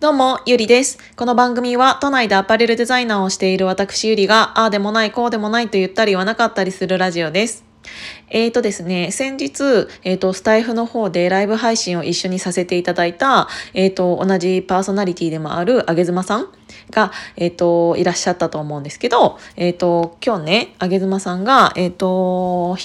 どうも、ゆりです。この番組は都内でアパレルデザイナーをしている私ゆりが、ああでもない、こうでもないと言ったり言わなかったりするラジオです。えーとですね、先日、えーと、スタイフの方でライブ配信を一緒にさせていただいた、えーと、同じパーソナリティでもあるあげずまさんが、えーと、いらっしゃったと思うんですけど、えー、と今日ねあげずまさんが、えー、と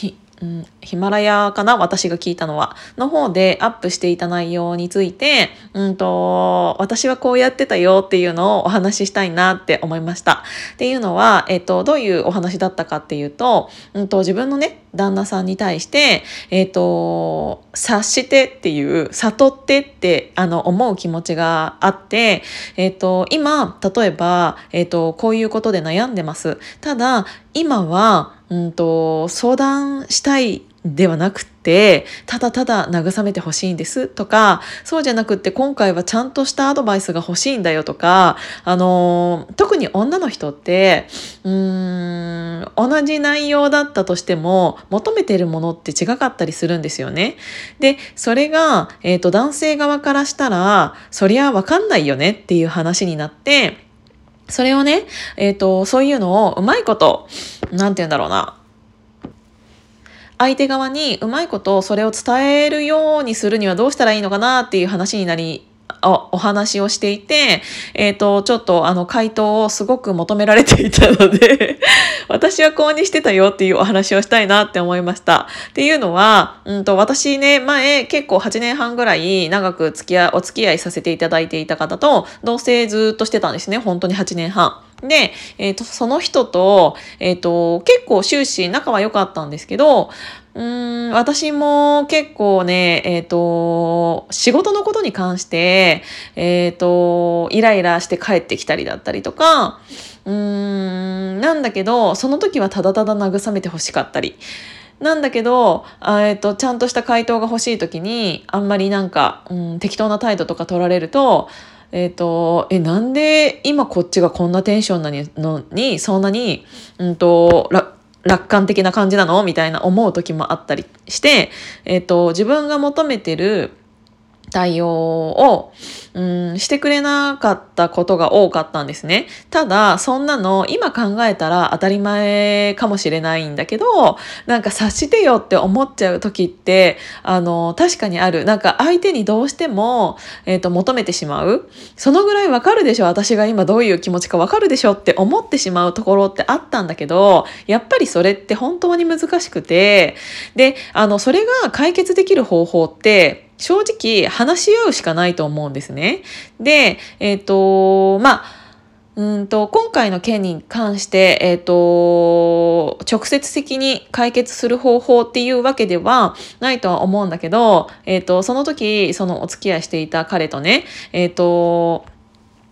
うん、ヒマラヤかな？私が聞いたのは。の方でアップしていた内容について、うんと、私はこうやってたよっていうのをお話ししたいなって思いました。っていうのは、えっと、どういうお話だったかっていうと、うんと、自分のね、旦那さんに対して、えっと、察してっていう、悟ってって、あの、思う気持ちがあって、えっと、今、例えば、えっと、こういうことで悩んでます。ただ、今は、うんと、相談したいではなくて、ただただ慰めてほしいんですとか、そうじゃなくって今回はちゃんとしたアドバイスが欲しいんだよとか、あの、特に女の人って、うーん、同じ内容だったとしても、求めてるものって違かったりするんですよね。で、それが、えっ、ー、と、男性側からしたら、そりゃわかんないよねっていう話になって、それをね、えっ、ー、と、そういうのをうまいこと、なんて言うんだろうな。相手側にうまいことそれを伝えるようにするにはどうしたらいいのかなっていう話になりお話をしていて、えっ、ー、と、ちょっとあの回答をすごく求められていたので 私はこうにしてたよっていうお話をしたいなって思いました。っていうのは、うんと、私ね、前結構8年半ぐらい長く付き合い、お付き合いさせていただいていた方と同棲ずっとしてたんですね。本当に8年半。で、えっ、ー、と、その人と、えっ、ー、と、結構終始仲は良かったんですけど、うん私も結構ね、えっ、ー、と、仕事のことに関して、えっ、ー、と、イライラして帰ってきたりだったりとか、うん、なんだけど、その時はただただ慰めて欲しかったり。なんだけど、えっ、と、ちゃんとした回答が欲しい時に、あんまりなんか、うん、適当な態度とか取られると、えっ、ー、と、え、なんで今こっちがこんなテンションなのに、そんなに、うんと、楽観的な感じなの？みたいな思う時もあったりして、えっ、ー、と、自分が求めてる対応を、うん、してくれなかったことが多かったんですね。ただ、そんなの今考えたら当たり前かもしれないんだけど、なんか察してよって思っちゃう時って、あの、確かにある。なんか相手にどうしても、えっ、ー、と、求めてしまう。そのぐらいわかるでしょ私が今どういう気持ちかわかるでしょって思ってしまうところってあったんだけど、やっぱりそれって本当に難しくて、で、あの、それが解決できる方法って、正直話し合うしかないと思うんですね。で、えっ、ー、と、まあ、うんと今回の件に関して、えっ、ー、と、直接的に解決する方法っていうわけではないとは思うんだけど、えっ、ー、と、その時、そのお付き合いしていた彼とね、えっ、と、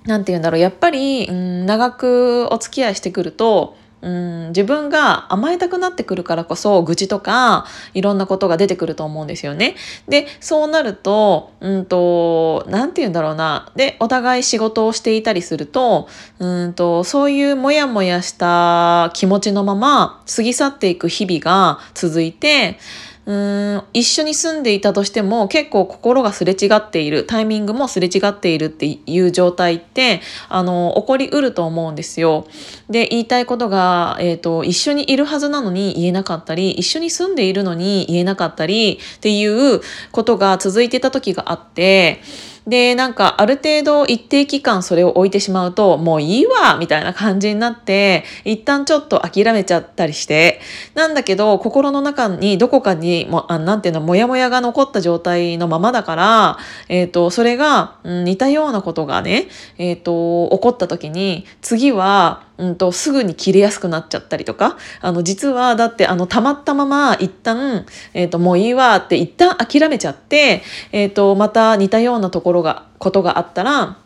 なんて言うんだろう、やっぱり、うん、長くお付き合いしてくると、うん自分が甘えたくなってくるからこそ愚痴とかいろんなことが出てくると思うんですよね。でそうなるとうんとなんて言うんだろうなでお互い仕事をしていたりするとうんとそういうモヤモヤした気持ちのまま過ぎ去っていく日々が続いてうん一緒に住んでいたとしても結構心がすれ違っているタイミングもすれ違っているっていう状態ってあの起こりうると思うんですよ。で言いたいことが、えーと、一緒にいるはずなのに言えなかったり一緒に住んでいるのに言えなかったりっていうことが続いてた時があって。で、なんかある程度一定期間それを置いてしまうと、もういいわみたいな感じになって、一旦ちょっと諦めちゃったりして、なんだけど心の中にどこかにも、あなんていうの、モヤモヤが残った状態のままだから、えっ、ー、と、それが、うん、似たようなことがね、えっ、ー、と、起こった時に、次は、うんと、すぐに切れやすくなっちゃったりとか、あの、実は、だって、あの、溜まったまま、一旦、えっ、ー、と、もういいわって一旦諦めちゃって、えっ、ー、と、また似たようなところが、ことがあったら、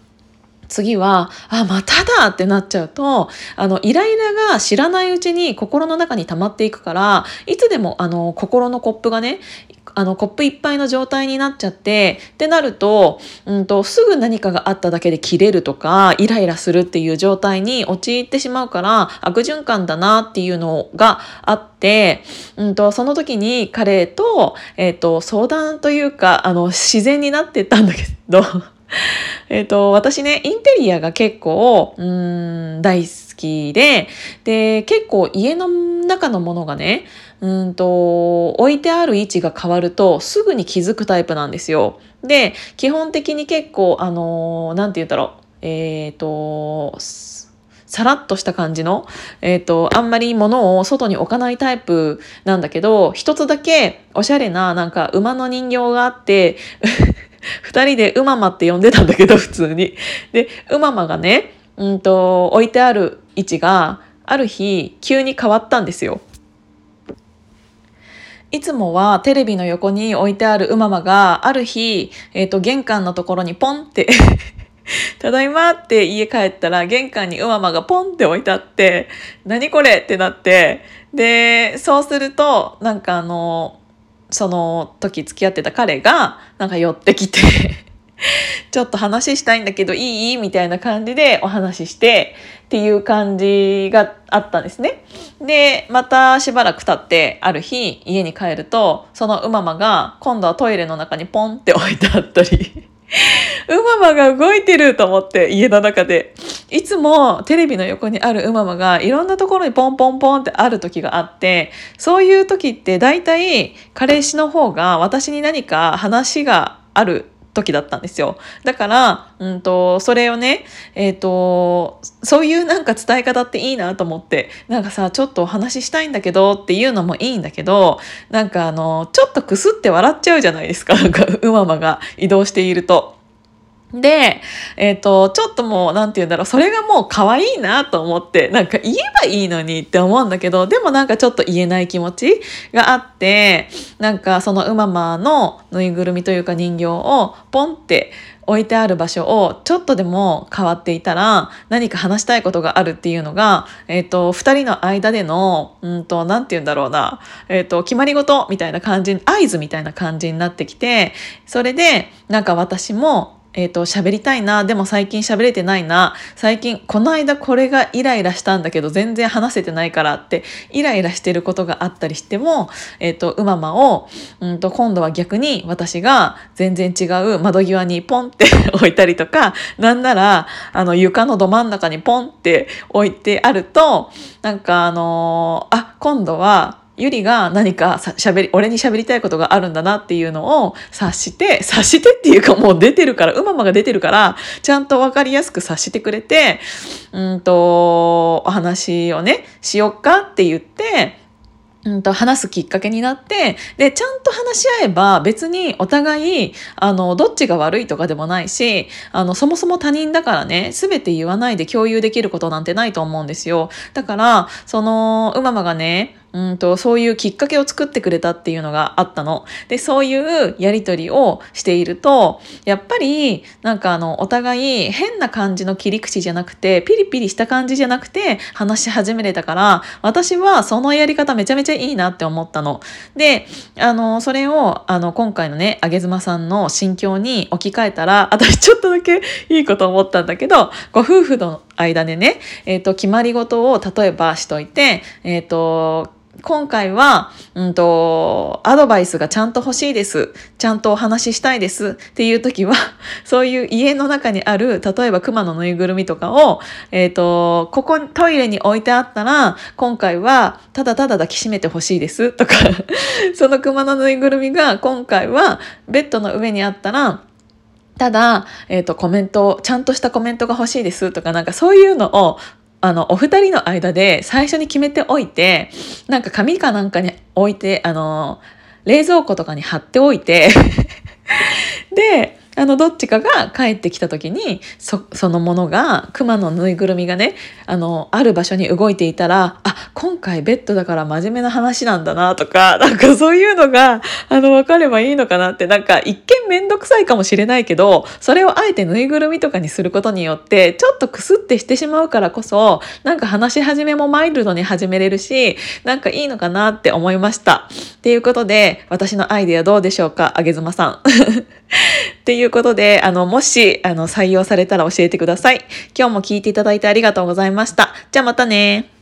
次は、あ、まただってなっちゃうと、あの、イライラが知らないうちに心の中に溜まっていくから、いつでも、あの、心のコップがね、あの、コップいっぱいの状態になっちゃって、ってなると、うんと、すぐ何かがあっただけで切れるとか、イライラするっていう状態に陥ってしまうから、悪循環だなっていうのがあって、うんと、その時に彼と、えっ、ー、と、相談というか、あの、自然になってったんだけど、えっ、と、私ね、インテリアが結構、うん、大好きで、で、結構家の中のものがね、うんと、置いてある位置が変わるとすぐに気づくタイプなんですよ。で、基本的に結構、あのー、なんて言うんだろう。えっ、ー、と、さらっとした感じの、えっ、ー、と、あんまり物を外に置かないタイプなんだけど、一つだけおしゃれななんか馬の人形があって、二人でうままって呼んでたんだけど、普通に。で、うままがね、うんと、置いてある位置が、ある日、急に変わったんですよ。いつもはテレビの横に置いてあるうままが、ある日、えっ、ー、と、玄関のところにポンって ただいまって家帰ったら玄関にうままがポンって置いてあって、何これってなって、で、そうすると、なんかあの、その時付き合ってた彼が、なんか寄ってきて ちょっと話したいんだけどいい？みたいな感じでお話ししてっていう感じがあったんですね。で、またしばらく経ってある日家に帰るとそのうままが今度はトイレの中にポンって置いてあったり うままが動いてると思って家の中で。いつもテレビの横にあるうままがいろんなところにポンポンポンってある時があって、そういう時って大体彼氏の方が私に何か話がある時だったんですよ。だから、うんと、それをね、えっ、ー、と、そういうなんか伝え方っていいなと思って、なんかさ、ちょっとお話ししたいんだけどっていうのもいいんだけど、なんかあの、ちょっとくすって笑っちゃうじゃないですか。なんか、うままが移動していると。で、えっ、ー、と、ちょっともう、なんて言うんだろう、それがもう可愛いなと思って、なんか言えばいいのにって思うんだけど、でもなんかちょっと言えない気持ちがあって、なんかそのうままのぬいぐるみというか人形をポンって置いてある場所をちょっとでも変わっていたら何か話したいことがあるっていうのが、えっ、ー、と、二人の間での、うんと、なんて言うんだろうな、えっ、ー、と、決まり事みたいな感じ、合図みたいな感じになってきて、それで、なんか私もえっ、ー、と、喋りたいな、でも最近喋れてないな、最近この間これがイライラしたんだけど全然話せてないからって、イライラしてることがあったりしても、えっ、ー、と、うままを、うんと、今度は逆に私が全然違う窓際にポンって 置いたりとか、なんなら、あの、床のど真ん中にポンって置いてあると、なんかあのー、あ、今度は、ゆりが何かしゃべり、俺に喋りたいことがあるんだなっていうのを察して、察してっていうかもう出てるから、うままが出てるから、ちゃんとわかりやすく察してくれて、うんと、お話をね、しよっかって言って、うんと話すきっかけになって、で、ちゃんと話し合えば別にお互い、あの、どっちが悪いとかでもないし、あの、そもそも他人だからね、すべて言わないで共有できることなんてないと思うんですよ。だから、その、うままがね、うんと、そういうきっかけを作ってくれたっていうのがあったの。で、そういうやりとりをしていると、やっぱり、なんかあの、お互い変な感じの切り口じゃなくて、ピリピリした感じじゃなくて、話し始めれたから、私はそのやり方めちゃめちゃいいなって思ったの。で、あの、それを、あの、今回のね、あげずまさんの心境に置き換えたら、私ちょっとだけいいこと思ったんだけど、ご夫婦の間でね、えっ、ー、と、決まり事を例えばしといて、えっ、ー、と、今回は、うんと、アドバイスがちゃんと欲しいです。ちゃんとお話ししたいです。っていう時は、そういう家の中にある、例えば熊のぬいぐるみとかを、えっ、ー、と、ここトイレに置いてあったら、今回はただただ抱きしめて欲しいです。とか、その熊のぬいぐるみが今回はベッドの上にあったら、ただ、えっ、ー、と、コメント、ちゃんとしたコメントが欲しいです。とか、なんかそういうのをあの、お二人の間で最初に決めておいて、なんか紙かなんかに置いて、あの、冷蔵庫とかに貼っておいて で、あの、どっちかが帰ってきた時に、そ、そのものが、熊のぬいぐるみがね、あの、ある場所に動いていたら、あ、今回ベッドだから真面目な話なんだなとか、なんかそういうのが、あの、分かればいいのかなって、なんか一見めんどくさいかもしれないけど、それをあえてぬいぐるみとかにすることによって、ちょっとクスってしてしまうからこそ、なんか話し始めもマイルドに始めれるし、なんかいいのかなって思いました。っていうことで、私のアイデアどうでしょうかあげずまさん。っていうことで、あの、もし、あの、採用されたら教えてください。今日も聞いていただいてありがとうございました。じゃあまたね